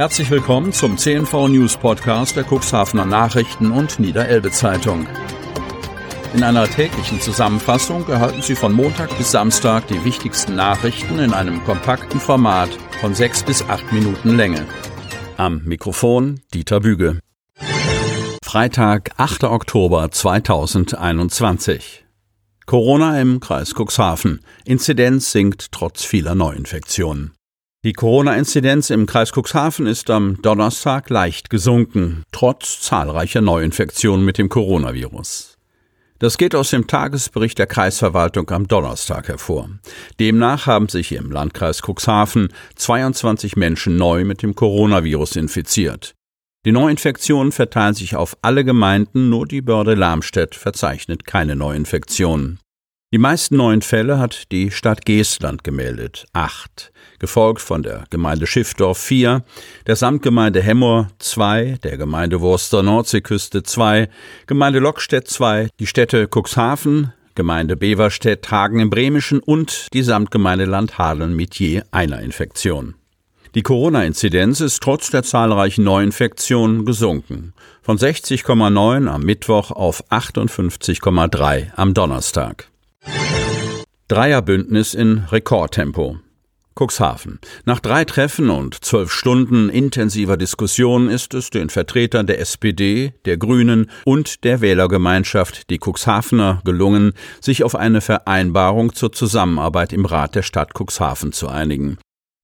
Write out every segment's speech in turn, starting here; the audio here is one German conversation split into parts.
Herzlich willkommen zum CNV News Podcast der Cuxhavener Nachrichten und Niederelbe Zeitung. In einer täglichen Zusammenfassung erhalten Sie von Montag bis Samstag die wichtigsten Nachrichten in einem kompakten Format von sechs bis acht Minuten Länge. Am Mikrofon Dieter Büge. Freitag, 8. Oktober 2021. Corona im Kreis Cuxhaven. Inzidenz sinkt trotz vieler Neuinfektionen. Die Corona-Inzidenz im Kreis Cuxhaven ist am Donnerstag leicht gesunken, trotz zahlreicher Neuinfektionen mit dem Coronavirus. Das geht aus dem Tagesbericht der Kreisverwaltung am Donnerstag hervor. Demnach haben sich im Landkreis Cuxhaven 22 Menschen neu mit dem Coronavirus infiziert. Die Neuinfektionen verteilen sich auf alle Gemeinden, nur die Börde Lamstedt verzeichnet keine Neuinfektionen. Die meisten neuen Fälle hat die Stadt Geestland gemeldet, acht, gefolgt von der Gemeinde Schiffdorf vier, der Samtgemeinde Hemmoor zwei, der Gemeinde Wurster Nordseeküste zwei, Gemeinde Lockstedt zwei, die Städte Cuxhaven, Gemeinde Beverstedt, Hagen im Bremischen und die Samtgemeinde Landhadeln mit je einer Infektion. Die Corona-Inzidenz ist trotz der zahlreichen Neuinfektionen gesunken. Von 60,9 am Mittwoch auf 58,3 am Donnerstag. Dreierbündnis in Rekordtempo. Cuxhaven. Nach drei Treffen und zwölf Stunden intensiver Diskussion ist es den Vertretern der SPD, der Grünen und der Wählergemeinschaft, die Cuxhavener, gelungen, sich auf eine Vereinbarung zur Zusammenarbeit im Rat der Stadt Cuxhaven zu einigen.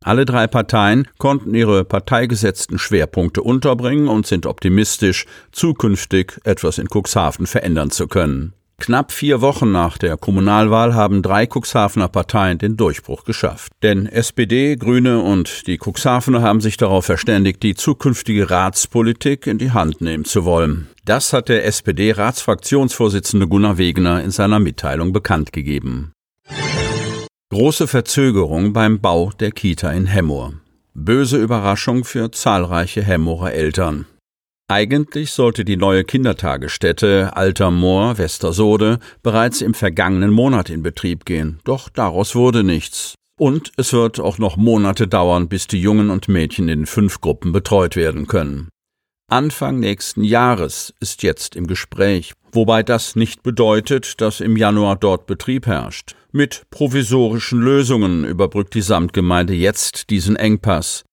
Alle drei Parteien konnten ihre parteigesetzten Schwerpunkte unterbringen und sind optimistisch, zukünftig etwas in Cuxhaven verändern zu können. Knapp vier Wochen nach der Kommunalwahl haben drei Cuxhavener Parteien den Durchbruch geschafft. Denn SPD, Grüne und die Cuxhavener haben sich darauf verständigt, die zukünftige Ratspolitik in die Hand nehmen zu wollen. Das hat der SPD-Ratsfraktionsvorsitzende Gunnar Wegener in seiner Mitteilung bekannt gegeben. Große Verzögerung beim Bau der Kita in Hemmoor. Böse Überraschung für zahlreiche Hemmorer Eltern. Eigentlich sollte die neue Kindertagesstätte Alter Moor Westersode bereits im vergangenen Monat in Betrieb gehen, doch daraus wurde nichts. Und es wird auch noch Monate dauern, bis die Jungen und Mädchen in fünf Gruppen betreut werden können. Anfang nächsten Jahres ist jetzt im Gespräch, wobei das nicht bedeutet, dass im Januar dort Betrieb herrscht. Mit provisorischen Lösungen überbrückt die Samtgemeinde jetzt diesen Engpass.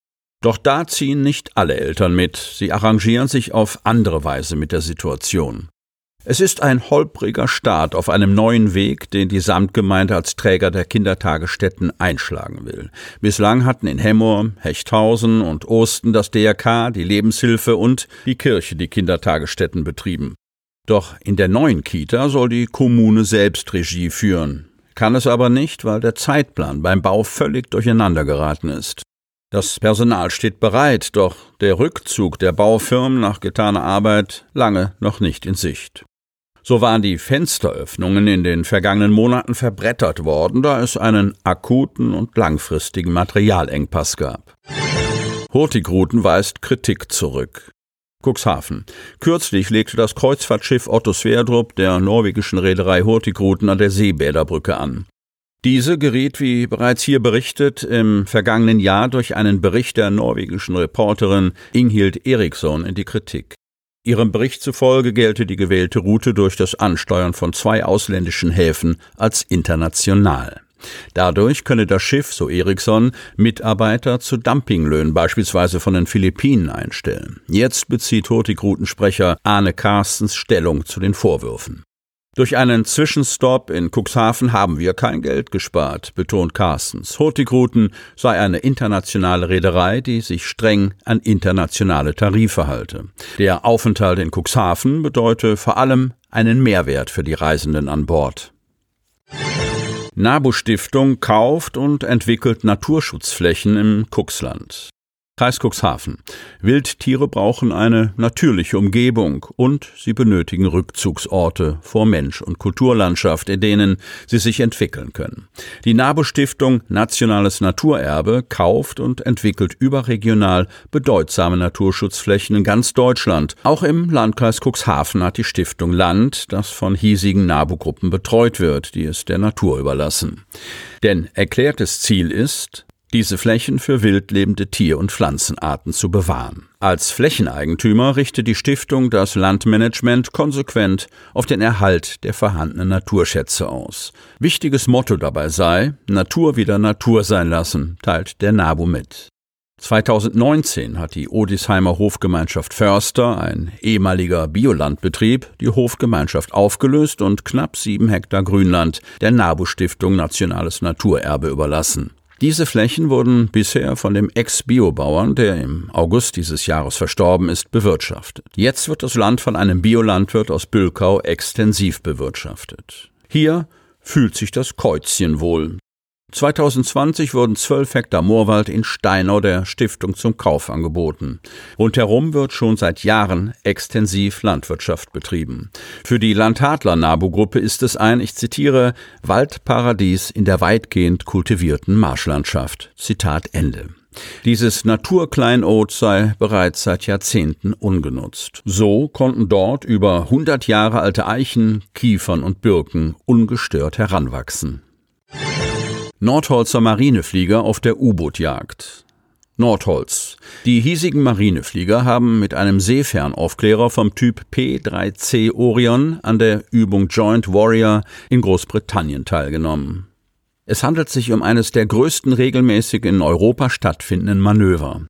Doch da ziehen nicht alle Eltern mit, sie arrangieren sich auf andere Weise mit der Situation. Es ist ein holpriger Start auf einem neuen Weg, den die Samtgemeinde als Träger der Kindertagesstätten einschlagen will. Bislang hatten in Hemmoor, Hechthausen und Osten das DRK, die Lebenshilfe und die Kirche die Kindertagesstätten betrieben. Doch in der neuen Kita soll die Kommune selbst Regie führen. Kann es aber nicht, weil der Zeitplan beim Bau völlig durcheinander geraten ist. Das Personal steht bereit, doch der Rückzug der Baufirmen nach getaner Arbeit lange noch nicht in Sicht. So waren die Fensteröffnungen in den vergangenen Monaten verbrettert worden, da es einen akuten und langfristigen Materialengpass gab. Hurtigruten weist Kritik zurück. Cuxhaven. Kürzlich legte das Kreuzfahrtschiff Otto Sverdrup der norwegischen Reederei Hurtigruten an der Seebäderbrücke an. Diese geriet, wie bereits hier berichtet, im vergangenen Jahr durch einen Bericht der norwegischen Reporterin Inghild Eriksson in die Kritik. Ihrem Bericht zufolge gelte die gewählte Route durch das Ansteuern von zwei ausländischen Häfen als international. Dadurch könne das Schiff, so Eriksson, Mitarbeiter zu Dumpinglöhnen beispielsweise von den Philippinen einstellen. Jetzt bezieht Hurtigrutensprecher Arne Carstens Stellung zu den Vorwürfen. Durch einen Zwischenstopp in Cuxhaven haben wir kein Geld gespart, betont Carstens. Hurtigruten sei eine internationale Reederei, die sich streng an internationale Tarife halte. Der Aufenthalt in Cuxhaven bedeute vor allem einen Mehrwert für die Reisenden an Bord. NABU Stiftung kauft und entwickelt Naturschutzflächen im Cuxland. Kreis Cuxhaven. Wildtiere brauchen eine natürliche Umgebung und sie benötigen Rückzugsorte vor Mensch und Kulturlandschaft, in denen sie sich entwickeln können. Die NABU Stiftung Nationales Naturerbe kauft und entwickelt überregional bedeutsame Naturschutzflächen in ganz Deutschland. Auch im Landkreis Cuxhaven hat die Stiftung Land, das von hiesigen NABU-Gruppen betreut wird, die es der Natur überlassen. Denn erklärtes Ziel ist, diese Flächen für wildlebende Tier- und Pflanzenarten zu bewahren. Als Flächeneigentümer richtet die Stiftung das Landmanagement konsequent auf den Erhalt der vorhandenen Naturschätze aus. Wichtiges Motto dabei sei, Natur wieder Natur sein lassen, teilt der NABU mit. 2019 hat die Odisheimer Hofgemeinschaft Förster, ein ehemaliger Biolandbetrieb, die Hofgemeinschaft aufgelöst und knapp sieben Hektar Grünland der NABU Stiftung Nationales Naturerbe überlassen. Diese Flächen wurden bisher von dem Ex-Biobauern, der im August dieses Jahres verstorben ist, bewirtschaftet. Jetzt wird das Land von einem Biolandwirt aus Bülkau extensiv bewirtschaftet. Hier fühlt sich das Käuzchen wohl. 2020 wurden 12 Hektar Moorwald in Steinau der Stiftung zum Kauf angeboten. Rundherum wird schon seit Jahren extensiv Landwirtschaft betrieben. Für die Landhadler-Nabu-Gruppe ist es ein, ich zitiere, Waldparadies in der weitgehend kultivierten Marschlandschaft. Zitat Ende. Dieses Naturkleinod sei bereits seit Jahrzehnten ungenutzt. So konnten dort über 100 Jahre alte Eichen, Kiefern und Birken ungestört heranwachsen. Nordholzer Marineflieger auf der U-Boot-Jagd. Nordholz. Die hiesigen Marineflieger haben mit einem Seefernaufklärer vom Typ P3C Orion an der Übung Joint Warrior in Großbritannien teilgenommen. Es handelt sich um eines der größten regelmäßig in Europa stattfindenden Manöver.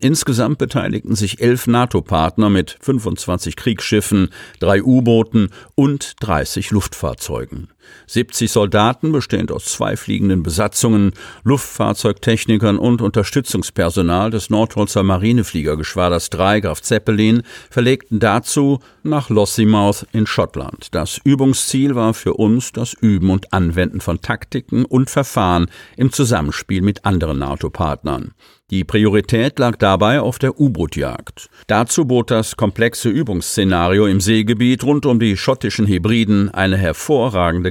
Insgesamt beteiligten sich elf NATO-Partner mit 25 Kriegsschiffen, drei U-Booten und 30 Luftfahrzeugen. 70 Soldaten, bestehend aus zwei fliegenden Besatzungen, Luftfahrzeugtechnikern und Unterstützungspersonal des Nordholzer Marinefliegergeschwaders 3 Graf Zeppelin, verlegten dazu nach Lossiemouth in Schottland. Das Übungsziel war für uns das Üben und Anwenden von Taktiken und Verfahren im Zusammenspiel mit anderen NATO-Partnern. Die Priorität lag dabei auf der U-Boot-Jagd. Dazu bot das komplexe Übungsszenario im Seegebiet rund um die schottischen Hebriden eine hervorragende